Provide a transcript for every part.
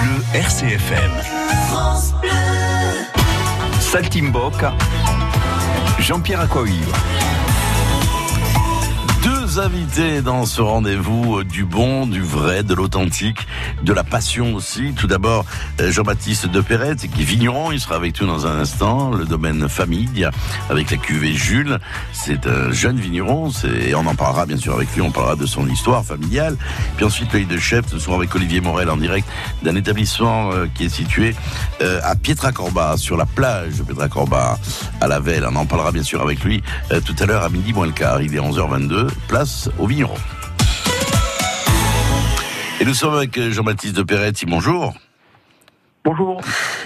Bleu RCFM. France. Jean-Pierre Accoivre invités dans ce rendez-vous euh, du bon, du vrai, de l'authentique, de la passion aussi. Tout d'abord, euh, Jean-Baptiste de Perrette, qui est vigneron, il sera avec nous dans un instant. Le domaine famille, avec la cuvée Jules. C'est un jeune vigneron, et on en parlera bien sûr avec lui, on parlera de son histoire familiale. Puis ensuite, l'œil de chef, ce soir avec Olivier Morel en direct d'un établissement euh, qui est situé à Pietracorba, sur la plage de Pietracorba, à la Velle. On en parlera bien sûr avec lui tout à l'heure à midi moins le quart. Il est 11h22, place au vigneron. Et nous sommes avec Jean-Baptiste de Peretti. Bonjour. Bonjour.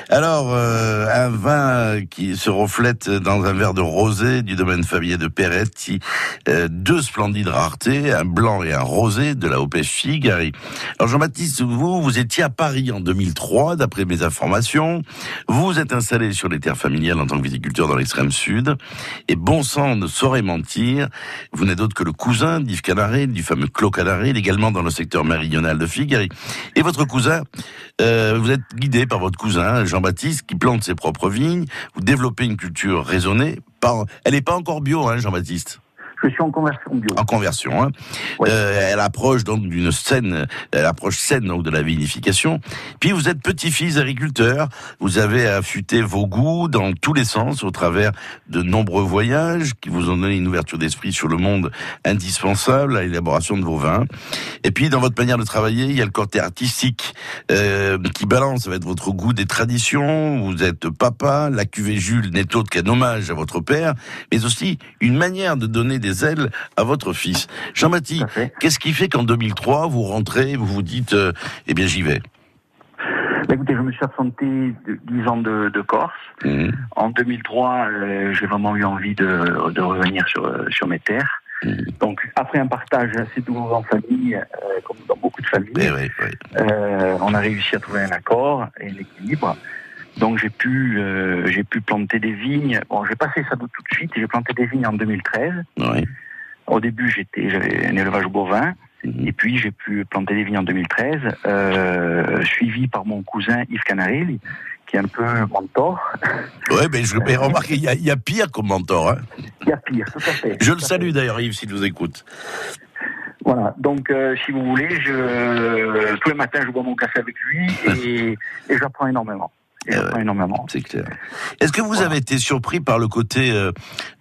Alors, euh, un vin qui se reflète dans un verre de rosé du domaine familier de Peretti. Euh, deux splendides raretés, un blanc et un rosé de la OPF Figari. Alors, Jean-Baptiste, vous, vous étiez à Paris en 2003, d'après mes informations. Vous vous êtes installé sur les terres familiales en tant que viticulteur dans l'extrême sud. Et bon sang ne saurait mentir, vous n'êtes d'autre que le cousin d'Yves Canaré, du fameux Clos Canaré, également dans le secteur méridional de Figari. Et votre cousin, euh, vous êtes guidé par votre cousin Jean-Baptiste qui plante ses propres vignes. Vous développez une culture raisonnée. Par... Elle n'est pas encore bio, hein, Jean-Baptiste? Je suis en conversion bio. En conversion, hein. Euh, elle approche donc d'une scène, elle approche saine donc de la vinification. Puis vous êtes petit-fils agriculteur, vous avez affûté vos goûts dans tous les sens au travers de nombreux voyages qui vous ont donné une ouverture d'esprit sur le monde indispensable à l'élaboration de vos vins. Et puis dans votre manière de travailler, il y a le côté artistique euh, qui balance avec votre goût des traditions. Vous êtes papa, la cuvée Jules n'est autre qu'un hommage à votre père, mais aussi une manière de donner des ailes à votre fils. Jean-Baptiste, qu'est-ce qui fait qu'en 2003, vous rentrez, vous vous dites, euh, eh bien j'y vais? Bah, Écoutez, je me suis absenté de 10 ans de, Corse. Mmh. En 2003, euh, j'ai vraiment eu envie de, revenir sur, euh, sur mes terres. Mmh. Donc, après un partage assez douloureux en famille, comme dans beaucoup de familles, eh on a réussi à trouver un accord et un équilibre. Donc j'ai pu euh, j'ai pu planter des vignes. Bon, j'ai pas fait ça tout de suite. J'ai planté des vignes en 2013. Oui. Au début, j'étais j'avais un élevage bovin. Mhm. Et puis j'ai pu planter des vignes en 2013, euh, suivi par mon cousin Yves Canarelli, qui est un peu mentor. Oui, mais je vais remarquer, il y, a pire comme mentor. Hein. Il y a pire, tout à fait. Je le salue d'ailleurs, Yves, s'il vous écoute. Voilà, donc euh, si vous voulez, je, tous les matins, je bois mon café avec lui et, et j'apprends énormément. Euh, énormément. C'est clair. Est-ce que vous avez été surpris par le côté euh,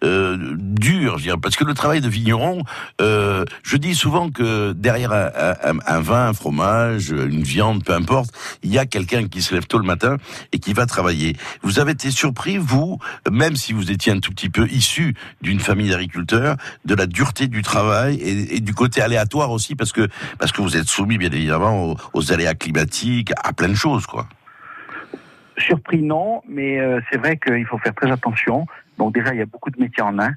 euh, dur, je parce que le travail de vigneron, euh, je dis souvent que derrière un, un, vin, un fromage, une viande, peu importe, il y a quelqu'un qui se lève tôt le matin et qui va travailler. Vous avez été surpris, vous, même si vous étiez un tout petit peu issu d'une famille d'agriculteurs, de la dureté du travail et, et, du côté aléatoire aussi, parce que parce que vous êtes soumis bien évidemment aux, aux aléas climatiques, à plein de choses, quoi. Surpris, non, mais euh, c'est vrai qu'il faut faire très attention. Donc déjà, il y a beaucoup de métiers en main.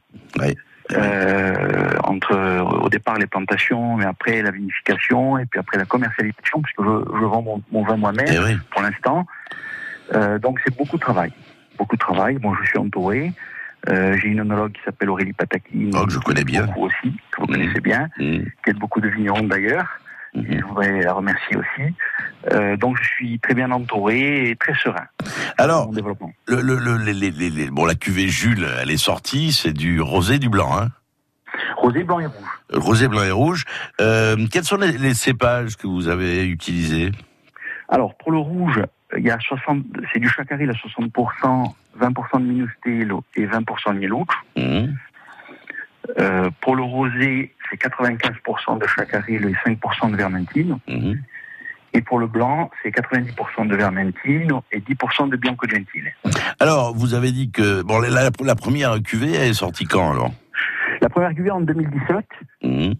Euh, entre au départ les plantations, mais après la vinification et puis après la commercialisation, puisque je, je vends mon, vin moi-même eh pour l'instant. Euh, donc c'est beaucoup de travail, beaucoup de travail. Bon, je suis entouré. J'ai une onologue qui s'appelle Aurélie Pataki, oh, que je connais bien, aussi, que vous connaissez bien, mmh. qui aide beaucoup de vignerons d'ailleurs. Mhm. je voudrais la remercier aussi. Euh, donc je suis très bien entouré et très serein. Alors, le, le, bon, la cuvée Jules, elle est sortie, c'est du rosé, du blanc, hein? Rosé, blanc et rouge. Rosé, blanc et rouge. Euh, quels sont les, cépages que vous avez utilisés? Alors, pour le rouge, il y a 60, c'est du chacaril à 60%, 20% de minus et 20% de mielouch. Mhm. Euh, pour le rosé, c'est 95% de chacaril et 5% de vermentine. Mhm. Et pour le blanc, c'est 90% de vermentine et 10% de bianco gentile. Alors, vous avez dit que bon, la, la première cuvée est sortie quand alors? La première cuvée en 2017. Mhm.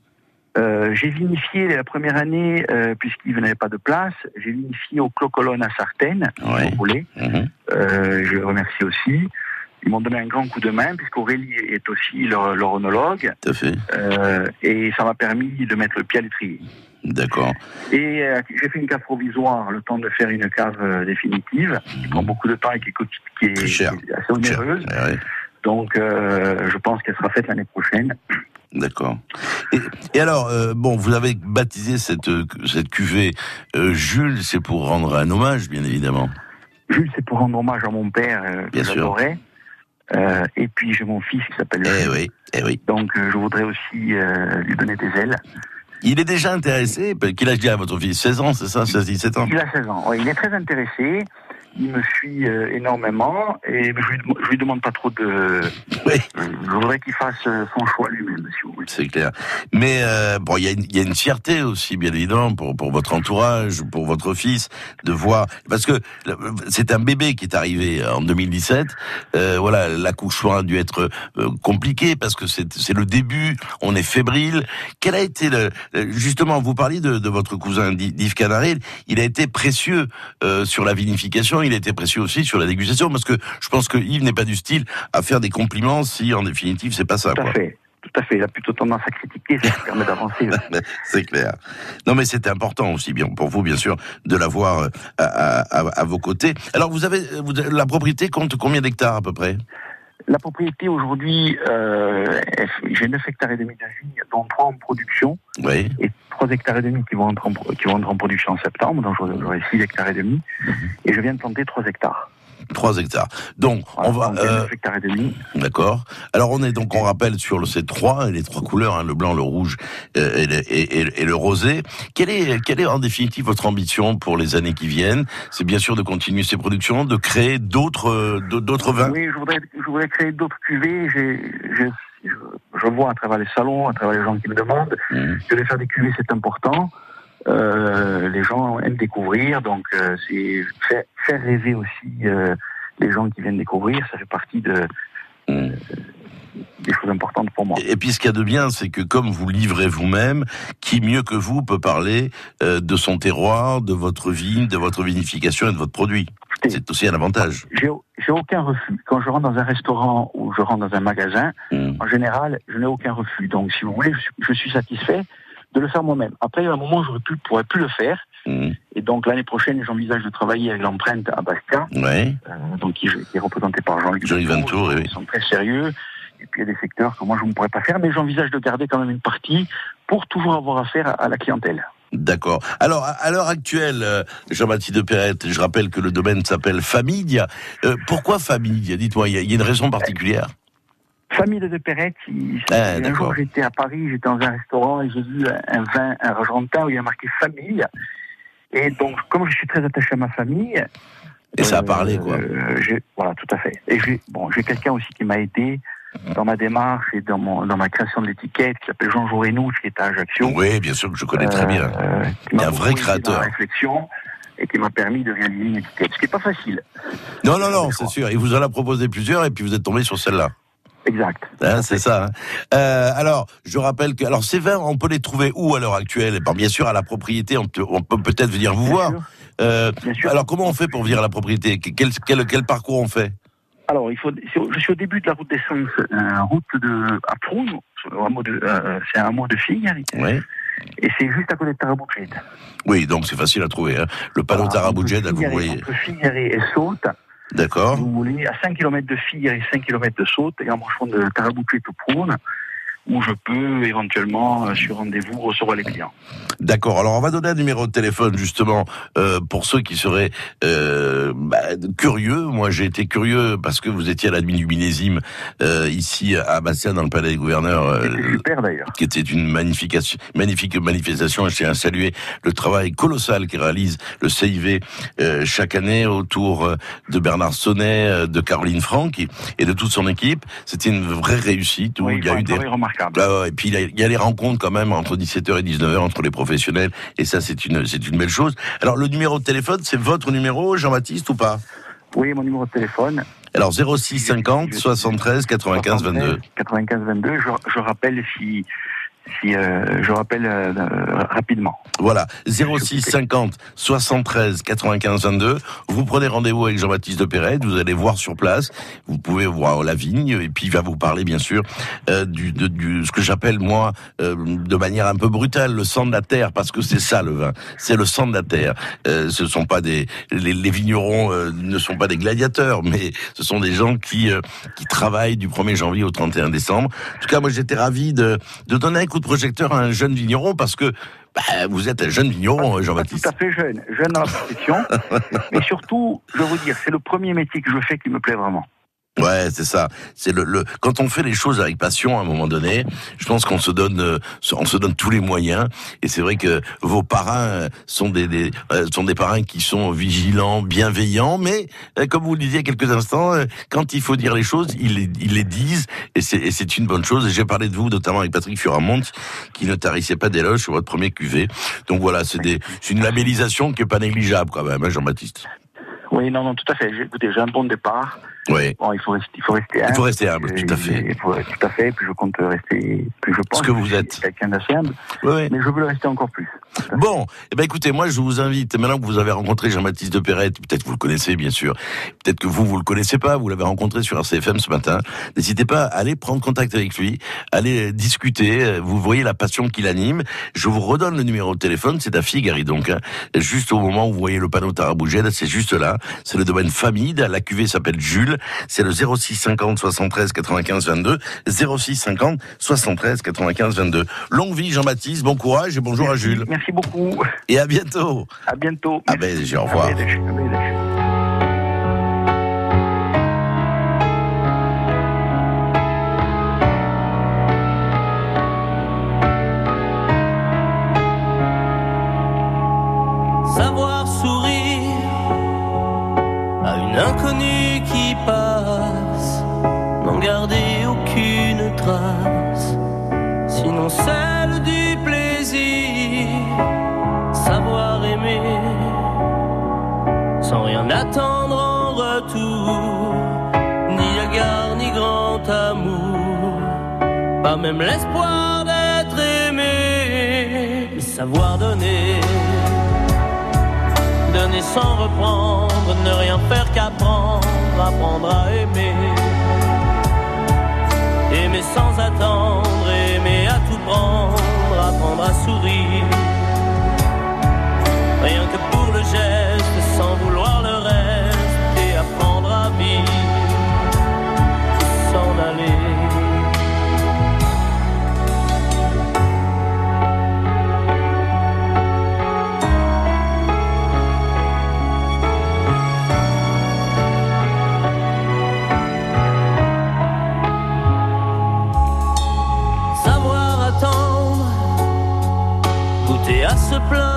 Euh, j'ai vinifié la première année, euh, puisqu'il n'avait pas de place, j'ai vinifié au Clocolone à Sartène, si vous voulez. Mhm. Euh, je remercie aussi. Ils m'ont donné un grand coup de main, puisqu'Aurélie est aussi leur, leur onologue. Tout à fait. Euh, et ça m'a permis de mettre le pied à l'étrier. D'accord. Et euh, j'ai fait une cave provisoire, le temps de faire une cave euh, définitive, qui prend beaucoup de temps et qui, qui est, assez onéreuse. Donc, euh, je pense qu'elle sera faite l'année prochaine. D'accord. Et, alors, euh, bon, vous avez baptisé cette, cette cuvée euh, Jules, c'est pour rendre un hommage, bien évidemment. Jules, c'est pour rendre hommage à mon père, bien que j'adorais. et puis j'ai mon fils qui s'appelle Eh oui, eh oui. Donc je voudrais aussi lui donner des ailes. Il est déjà intéressé Quel âge a votre fils 16 ans, c'est ça 16, 17 ans? Il a 16 ans, il est très intéressé il me suit euh, énormément et je lui, lui demande pas trop de. Oui. Je voudrais qu'il fasse euh, son choix lui-même, si vous voulez. C'est clair. Mais euh, bon, il y, y, a une fierté aussi, bien évidemment, pour, pour votre entourage, pour votre fils, de voir parce que c'est un bébé qui est arrivé en 2017. Euh, voilà, l'accouchement a dû être compliqué parce que c'est le début. On est fébrile. Quel a été le justement Vous parliez de, de votre cousin Yves Canaret. Il a été précieux sur la vinification il était précieux aussi sur la dégustation, parce que je pense que Yves n'est pas du style à faire des compliments si en définitive c'est pas ça. Tout à fait. Tout à fait. Il a plutôt tendance à critiquer, ça permet d'avancer. c'est clair. Non, mais c'était important aussi, bien pour vous, bien sûr, de l'avoir euh, à, vos côtés. Alors, vous avez, la propriété compte combien d'hectares à peu près? La propriété aujourd'hui, euh, j'ai 9 hectares et demi de vignes, dont 3 en production. Oui. Et 3 hectares et demi qui vont entrer en, qui vont entrer en production en septembre, donc j'aurai 6 hectares et demi. Mhm. Et je viens de planter 3 hectares. 3 hectares. Donc, on va. Euh, hectares et demi. D'accord. Alors, on est donc, on rappelle sur le C3, les trois couleurs, hein, le blanc, le rouge euh, et, le, et, et, le rosé. Quelle est, quelle est en définitive votre ambition pour les années qui viennent? C'est bien sûr de continuer ces productions, de créer d'autres, euh, d'autres vins? Oui, je voudrais, je voudrais créer d'autres cuvées. J'ai je, vois à travers les salons, à travers les gens qui me demandent, mmh. que de faire des cuvées, c'est important. Euh, les gens aiment découvrir, donc euh, c'est faire, rêver aussi euh, les gens qui viennent découvrir, ça fait partie de, mmh. des choses importantes pour moi. Et puis ce qu'il y a de bien, c'est que comme vous livrez vous-même, qui mieux que vous peut parler de son terroir, de votre vigne, de votre vinification et de votre produit? C'est aussi un avantage. J'ai aucun refus. Quand je rentre dans un restaurant ou je rentre dans un magasin, hmm. en général, je n'ai aucun refus. Donc, si vous voulez, je, suis satisfait de le faire moi-même. Après, il y a un moment où je ne pourrais plus le faire. Hmm. Et donc, l'année prochaine, j'envisage de travailler avec l'empreinte à Bastia. Ouais. Euh, donc, qui, est représenté par Jean-Luc Jean Ventour. Ils sont très sérieux. Et puis, il y a des secteurs que moi, je ne pourrais pas faire. Mais j'envisage de garder quand même une partie pour toujours avoir affaire à la clientèle. D'accord. Alors, à l'heure actuelle, euh, Jean-Baptiste de Perrette, je rappelle que le domaine s'appelle Famidia. Euh, pourquoi Famidia Dites-moi, il y, a une raison particulière? Famille de Perrette, ah, un jour j'étais à Paris, j'étais dans un restaurant et j'ai vu un vin un argentin où il y a marqué famille. Et donc, comme je suis très attaché à ma famille. Et ça a parlé, quoi. Euh, voilà, tout à fait. Et j'ai bon, quelqu'un aussi qui m'a aidé dans ma démarche et dans, mon, dans ma création de l'étiquette, qui s'appelle Jean Jourenou, qui est à Ajaccio. Oui, bien sûr que je connais très bien. Euh, il un vrai créateur. réflexion et qui m'a permis de réaliser une étiquette, ce qui n'est pas facile. Non, non, non, c'est sûr. Il vous en a proposé plusieurs et puis vous êtes tombé sur celle-là. Exact. Hein, c'est ça. Hein. Euh, alors, je rappelle que alors ces vins, on peut les trouver où à l'heure actuelle? Bien sûr, à la propriété, on, peut peut-être venir vous voir. Euh, bien sûr. Alors, comment on fait pour venir à la propriété? Quel, quel, quel parcours on fait? Alors, il faut, je suis au début de la route d'essence, euh, route de, à Proum, euh, c'est un mot de fille. Oui. Et c'est juste à côté de Taraboujet. Oui, donc c'est facile à trouver. Hein. Le panneau Taraboujet, là, vous voyez. Entre Figueray et Saute. D'accord. Vous voulez, à 5 km de Figueray et 5 km de Saute, et en marchant de Taraboujet au Proum, où je peux éventuellement, euh, sur rendez-vous, recevoir les clients. D'accord. Alors on va donner un numéro de téléphone justement euh, pour ceux qui seraient euh, bah, curieux. Moi j'ai été curieux parce que vous étiez à la nuit du millésime euh, ici à Bastia dans le palais des gouverneurs. Euh, super d'ailleurs. Qui était une magnifique, magnifique manifestation. Je tiens à saluer le travail colossal qui réalise le CIV euh, chaque année autour de Bernard Sonnet, de Caroline Franck et de toute son équipe. C'était une vraie réussite où il y a eu des et puis il y, a les rencontres quand même entre 17h et 19h entre les professionnels et ça c'est une c'est une belle chose. Alors le numéro de téléphone, c'est votre numéro Jean-Baptiste ou pas? Oui, mon numéro de téléphone. Alors 06 50 73 95 22. 95 22. Je, rappelle si si euh, je rappelle euh, rapidement. Voilà, 06 50 73 95 22. Vous prenez rendez-vous avec Jean-Baptiste de Perret, vous allez voir sur place, vous pouvez voir la vigne, et puis il va vous parler bien sûr euh, du, de, du, ce que j'appelle moi, euh, de manière un peu brutale, le sang de la terre, parce que c'est ça le vin, c'est le sang de la terre. Euh, ce sont pas des, les, les vignerons euh, ne sont pas des gladiateurs, mais ce sont des gens qui qui travaillent du 1er janvier au 31 décembre. En tout cas, moi j'étais ravi de, de donner un coup de projecteur à un jeune vigneron parce que bah, vous êtes un jeune vigneron, Jean-Baptiste. Tout à fait jeune, jeune dans la profession. mais surtout, je vous dire, c'est le premier métier que je fais qui me plaît vraiment. Ouais, c'est ça. C'est le, le, quand on fait les choses avec passion à un moment donné, je pense qu'on se donne, euh, on se donne tous les moyens. Et c'est vrai que vos parrains euh, sont des, des euh, sont des parrains qui sont vigilants, bienveillants, mais comme vous le disiez quelques instants, quand il faut dire les choses, ils les, ils les disent, et c'est une bonne chose. Et j'ai parlé de vous notamment avec Patrick Furamont, qui ne tarissait pas d'éloges sur votre premier QV. Donc voilà, c'est des, c'est une labellisation qui est pas négligeable quand même, hein, Jean-Baptiste. Oui, non, non, tout à fait. Écoutez, j'ai un bon départ. Oui. Bon, il faut rester, il faut rester humble. Il faut rester humble, tout à fait. Il faut, tout à fait. Puis je compte rester, puis je pense Ce que vous êtes. quelqu'un d'assez humble. Oui. Mais je veux le rester encore plus. Bon, eh ben écoutez, moi je vous invite, maintenant que vous avez rencontré Jean-Baptiste de Perrette, peut-être que vous le connaissez bien sûr, peut-être que vous, vous le connaissez pas, vous l'avez rencontré sur RCFM ce matin, n'hésitez pas à aller prendre contact avec lui, aller discuter, vous voyez la passion qui l'anime. Je vous redonne le numéro de téléphone, c'est à Figari donc, hein. juste au moment où vous voyez le panneau Tarabougène, c'est juste là, c'est le domaine famille, la cuvée s'appelle Jules, c'est le 06 50 73 95 22, 06 50 73 95 22. Longue vie Jean-Baptiste, bon courage et bonjour Merci. à Jules. Merci beaucoup. Et à bientôt. À bientôt. Ah ben, au revoir. Savoir sinon celle du plaisir. Savoir aimer sans rien attendre en retour, ni égard ni grand amour, pas même l'espoir d'être aimé, mais savoir donner donner sans reprendre, ne rien faire qu'apprendre, apprendre à aimer. Aimer sans attendre, aimer à tout prendre, apprendre à sourire. blood.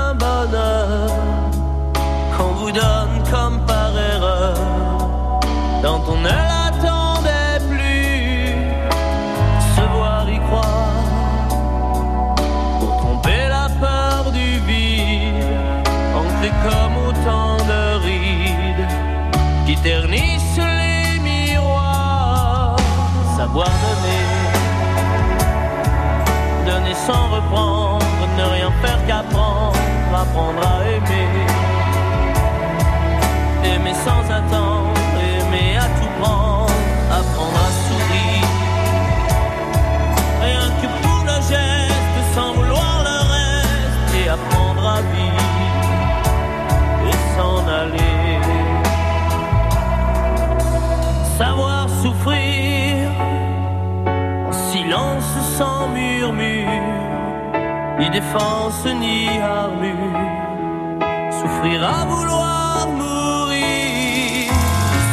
À vouloir mourir,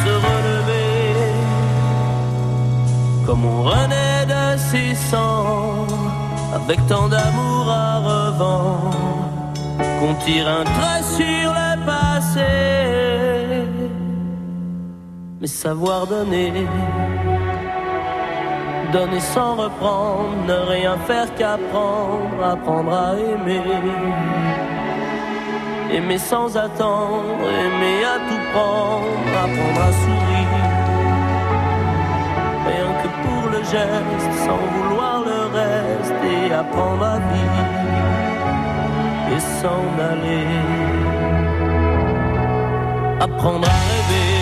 se relever, comme on renaît de ses cendres, avec tant d'amour à revendre, qu'on tire un trait sur le passé, mais savoir donner donner sans reprendre, ne rien faire qu'apprendre, apprendre à aimer. Aimer sans attendre, aimer à tout prendre, apprendre à sourire. Rien que pour le geste, sans vouloir le reste, et apprendre à vivre et s'en aller. Apprendre à rêver,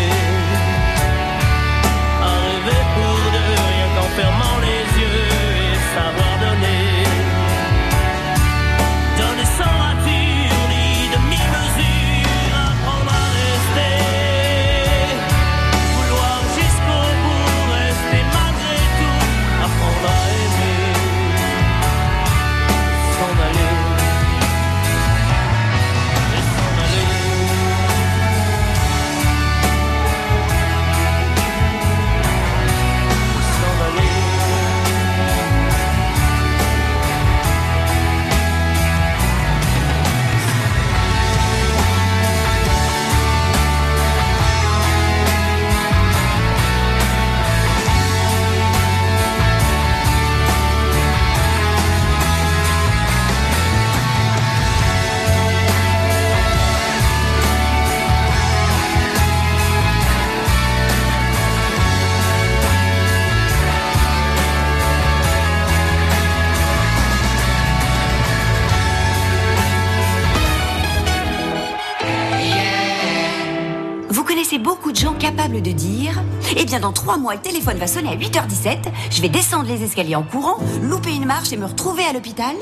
capables de dire Eh bien, dans trois mois, le téléphone va sonner à 8h17, je vais descendre les escaliers en courant, louper une marche et me retrouver à l'hôpital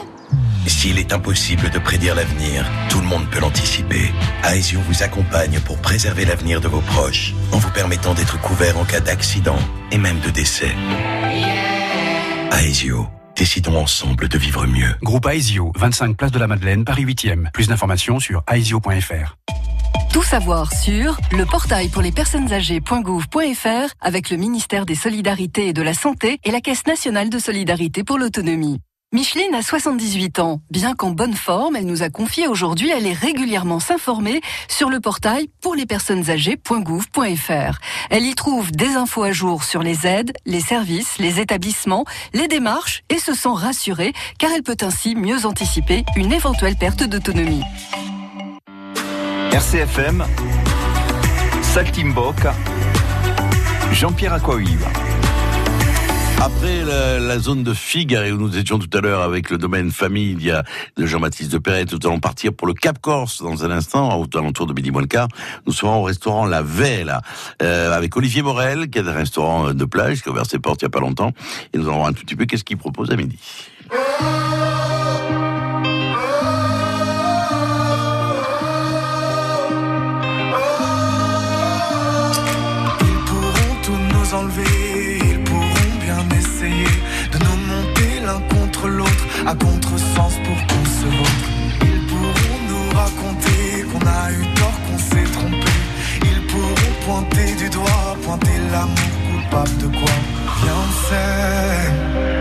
S'il est impossible de prédire l'avenir, tout le monde peut l'anticiper. Aesio vous accompagne pour préserver l'avenir de vos proches, en vous permettant d'être couvert en cas d'accident et même de décès. Aesio, décidons ensemble de vivre mieux. Groupe Aesio, 25 place de la Madeleine, Paris 8e. Plus d'informations sur aesio.fr. Tout savoir sur le portail pour les personnes âgées.gouv.fr avec le ministère des Solidarités et de la Santé et la Caisse nationale de solidarité pour l'autonomie. Micheline a 78 ans. Bien qu'en bonne forme, elle nous a confié aujourd'hui aller régulièrement s'informer sur le portail pour les personnes âgées.gouv.fr. Elle y trouve des infos à jour sur les aides, les services, les établissements, les démarches et se sent rassurée car elle peut ainsi mieux anticiper une éventuelle perte d'autonomie. RCFM, Saltimbocca, Jean-Pierre Aquaviva. Après la, zone de Figaro où nous étions tout à l'heure avec le domaine famille de Jean-Baptiste de Perret, nous allons partir pour le Cap Corse dans un instant, au alentour de midi moins. Nous serons au restaurant La Vela euh, avec Olivier Morel, qui est un restaurant de plage, qui a ouvert ses portes il y a pas longtemps. Et nous allons voir un tout petit peu qu'est-ce qu'il propose à midi. L'autre, à contresens pour qu'on se vautre. Ils pourront nous raconter qu'on a eu tort, qu'on s'est trompé. Ils pourront pointer du doigt, pointer l'amour coupable de quoi? Viens, on sait.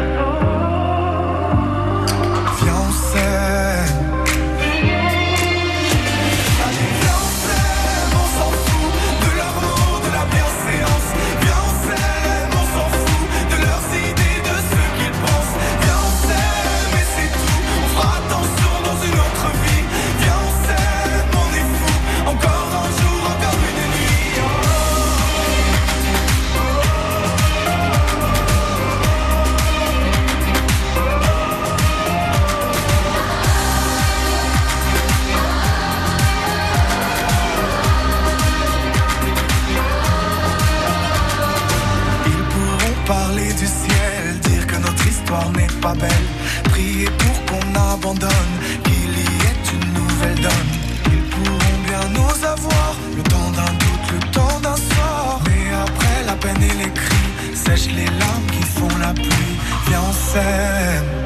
Dire que notre histoire n'est pas belle. Prier pour qu'on abandonne, qu'il y ait une nouvelle donne. Ils pourront bien nous avoir, le temps d'un doute, le temps d'un soir. Mais après la peine et les cris, sèche les larmes qui font la pluie. Viens, on s'aime.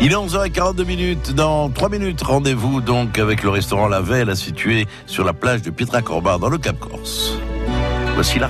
Il est 11h42 minutes. Dans 3 minutes, rendez-vous donc avec le restaurant La Velle, situé sur la plage de Pietra Corbar dans le Cap Corse. Voici la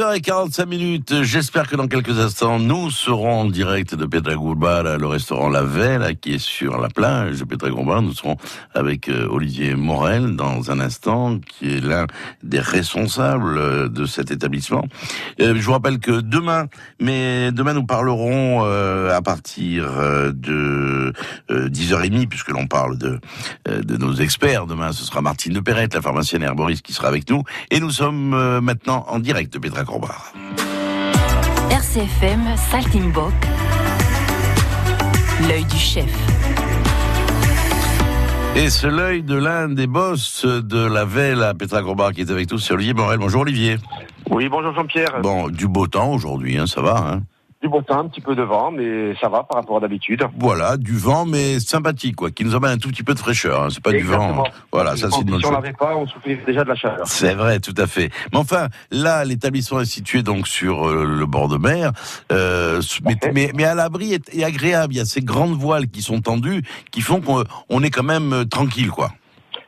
11h45 minutes. J'espère que dans quelques instants, nous serons en direct de Pedragoulbar, le restaurant La Velle, qui est sur la plage de Pedragoulbar. Nous serons avec euh, Olivier Morel dans un instant, qui est l'un des responsables euh, de cet établissement. Euh, je vous rappelle que demain, mais demain nous parlerons à partir de 10h30, puisque l'on parle de, nos experts. Demain, ce sera Martine de Perrette, la pharmacienne herboriste, qui sera avec nous. Et nous sommes maintenant en direct de Petra RCFM Saltimbok, l'œil du chef. Et c'est l'œil de l'un des boss de la Velle à Petra Corbar qui est avec nous, c'est Olivier Morel. Bonjour Olivier. Oui, bonjour Jean-Pierre. Bon, du beau temps aujourd'hui, hein, ça va hein du beau temps, un petit peu de vent, mais ça va par rapport à d'habitude. Voilà, du vent, mais sympathique, quoi, qui nous amène un tout petit peu de fraîcheur. Hein. C'est pas du vent. Voilà, ça c'est une Si on l'avait pas, on souffrait déjà de la chaleur. C'est vrai, tout à fait. Mais enfin, là, l'établissement est situé donc sur euh, le bord de mer, euh, mais, mais, à l'abri et, agréable. Il y a ces grandes voiles qui sont tendues, qui font qu'on est quand même euh, tranquille, quoi.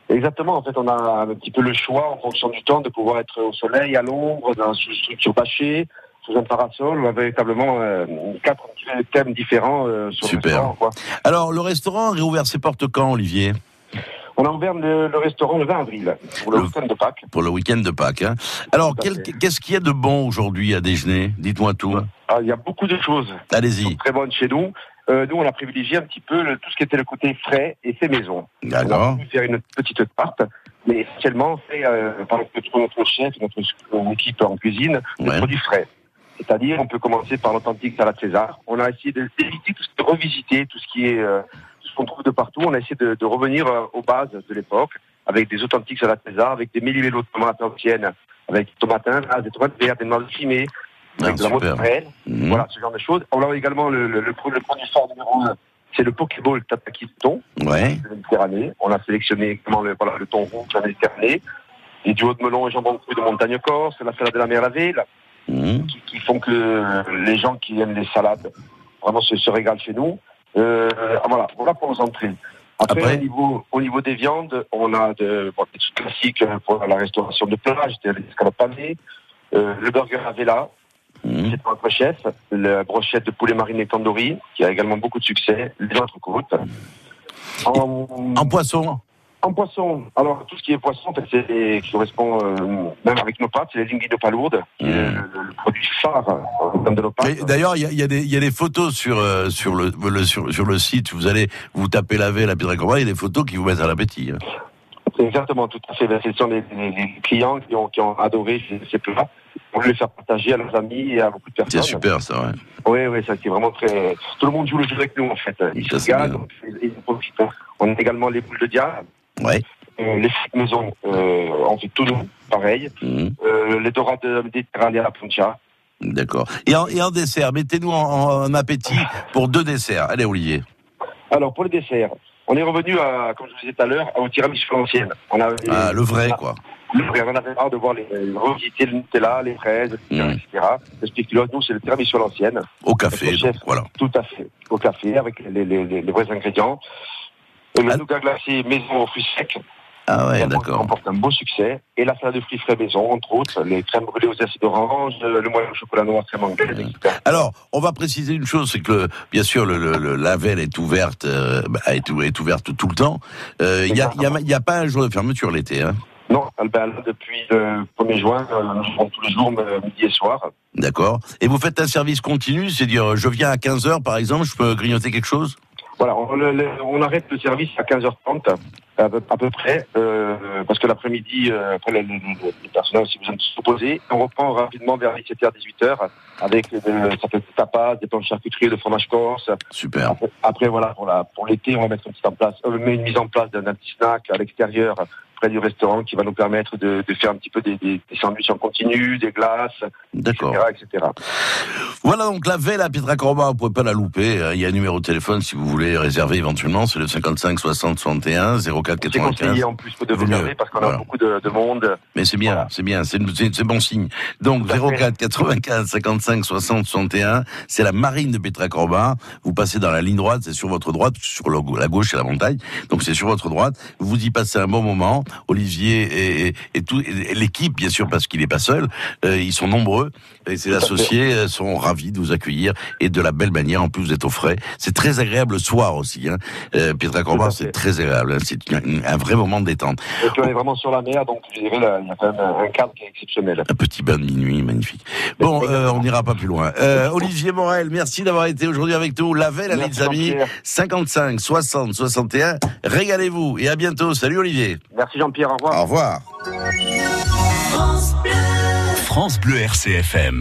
Exactement. En fait, on a un petit peu le choix en fonction du temps de pouvoir être au soleil, à l'ombre, dans une structure bâchée sous un parasol. On a véritablement euh, quatre thèmes différents euh, sur Super. le restaurant. Alors, le restaurant a réouvert ses portes quand, Olivier? On a ouvert le, le restaurant le 20 avril, pour le, Le- week-end de Pâques. Pour le week-end de Pâques. hein. Alors, qu'est-ce qu'il y a de bon aujourd'hui à déjeuner? Dites-moi tout. Ah, il y a beaucoup de choses Allez-y. très bonnes chez nous. Euh, nous, on a privilégié un petit peu le- tout ce qui était le côté frais et fait maison. On D'accord. a pu faire une petite tarte, mais essentiellement fait euh, par notre, notre chef, notre, notre équipe en cuisine, de Ouais. produits frais. C'est-à-dire, on peut commencer par l'authentique salade César. On a essayé de- d'éviter tout ce qui est revisiter, tout ce qui est euh, tout ce qu'on trouve de partout. On a essayé de, de revenir euh, aux bases de l'époque, avec des authentiques salades César, avec des méli-mélos de tomates anciennes, avec des tomates ah, des tomates vertes, des noix fumées, avec Ah, de la mozzarella. Mhm. Voilà, ce genre de choses. On a également le, le, le, pro- le produit phare numéro un, c'est le Pokéball Tataki de thon Ouais. de la Méditerranée. On a sélectionné également le, voilà, le thon rouge de la Méditerranée, les duos de melon et jambon cru de montagne corse, la salade de la mer lavée, là, Mhm. qui, qui font que le- les gens qui aiment les salades vraiment se, se régalent chez nous. Euh, voilà, voilà pour nos entrées. Après, Après Au, niveau, au niveau des viandes, on a de, bon, des trucs classiques pour la restauration de plage, des escalopes euh, le burger à vela, Mhm. c'est notre chef, la brochette de poulet mariné tandoori, qui a également beaucoup de succès, les entrecôtes. En, En poisson en poisson, alors tout ce qui est poisson, en fait, c'est qui correspond euh, même avec nos pâtes, c'est les linguines de palourde, qui est Mmh. le, le- le produit phare euh, de nos pâtes. D'ailleurs, il y y, a des- il y a des photos sur, euh, sur, le, le- sur, sur le site. Vous allez vous tapez laver la Pietra Cobra, il y a des photos qui vous mettent à l'appétit. hein. C'est exactement, tout à fait. Ben, Ce sont les, les- les clients qui ont, qui ont adoré ces, plats. On veut les faire partager à leurs amis et à beaucoup de C'est personnes. super, ça, ouais. Oui, oui, ça c'est vraiment très. Tout le monde joue le jeu avec nous en fait. Ils se c'est donc ils ils en profitent. On a également les boules de diable, Ouais. euh, les frites maison, euh, on fait tout nous, pareil. Mhm. Euh, les dorades méditerranéennes à la poncha. D'accord. Et en, et en dessert, mettez-nous en, en appétit pour deux desserts. Allez, Olivier. Alors pour le dessert, on est revenu à, comme je vous disais tout à l'heure, au tiramisu à l'ancienne. Ah, le vrai, on a- quoi. Le vrai, on avait marre de voir les, revisiter le Nutella, les fraises, etc. Mm. etc. Le spéculoos, nous, c'est le tiramisu à l'ancienne. Au café, Notre chef. donc, voilà. Tout à fait. Au café, avec les, les, les, les vrais ingrédients. Et le Ah. nougat glacé maison aux fruits secs. Ah ouais, d'accord. remporte un beau succès. Et la salade de fruits frais maison, entre autres, les crèmes brûlées aux acides d'orange, le moyen au chocolat noir crème anglaise, etc. Alors, on va préciser une chose, c'est que le- bien sûr le, le, le- la veille est ouverte, euh, bah, est, ou- est ouverte tout le temps. Euh, Il n'y a, y a, il y a pas un jour de fermeture l'été. Hein? Non, ben, là, depuis le 1er juin, euh, nous tous les jours, euh, midi et soir. D'accord. Et vous faites un service continu, c'est-à-dire je viens à 15 heures par exemple, je peux grignoter quelque chose? Voilà, on, on arrête le service à 15h30, à peu, à peu près, euh, parce que l'après-midi, euh, après, les, les, personnes ont aussi besoin de se reposer. On reprend rapidement vers 17h, 18h, avec euh, des tapas, des planches charcuterie, de fromage corse. Super. Après, après, voilà, pour l'été, on va mettre une, petite en place, euh, met une mise en place d'un petit snack à l'extérieur, près du restaurant, qui va nous permettre de, de faire un petit peu des, des, des sandwichs en continu, des glaces, etc., etc. Voilà donc la veille à Pietra Corba, vous pouvez pas la louper. Euh, Il y a un numéro de téléphone si vous voulez réserver éventuellement, c'est le 55 60 61 04 C'est 95. conseillé en plus de mieux. réserver parce qu'on Voilà. a beaucoup de, de monde. Mais c'est bien, Voilà. c'est bien, c'est c'est- c'est bon signe. Donc Tout à fait. 04 95 55 60 61, c'est la marine de Petra Corba. Vous passez dans la ligne droite, c'est sur votre droite, sur la gauche c'est la montagne. Donc c'est sur votre droite. Vous y passez un bon moment. Olivier et, et- et tout l'équipe bien sûr parce qu'il n'est pas seul. Euh, ils sont nombreux et ses associés euh, sont ravis de vous accueillir et de la belle manière. En plus vous êtes au frais. C'est très agréable le soir aussi. Hein. Euh, Corba à c'est très agréable. hein. C'est un, un vrai moment de détente. Et puis on est vraiment sur la mer, donc je dirais là, il y a quand même un, cadre qui est exceptionnel. Un petit bain de minuit, magnifique. Bon, euh, on n'ira pas plus loin. Euh, Olivier Morel, merci d'avoir été aujourd'hui avec nous. La veille, Merci, les amis, Jean-Pierre. 55 60 61. Régalez-vous et à bientôt. Salut Olivier. Merci Jean-Pierre, au revoir. Au revoir. France Bleu RCFM.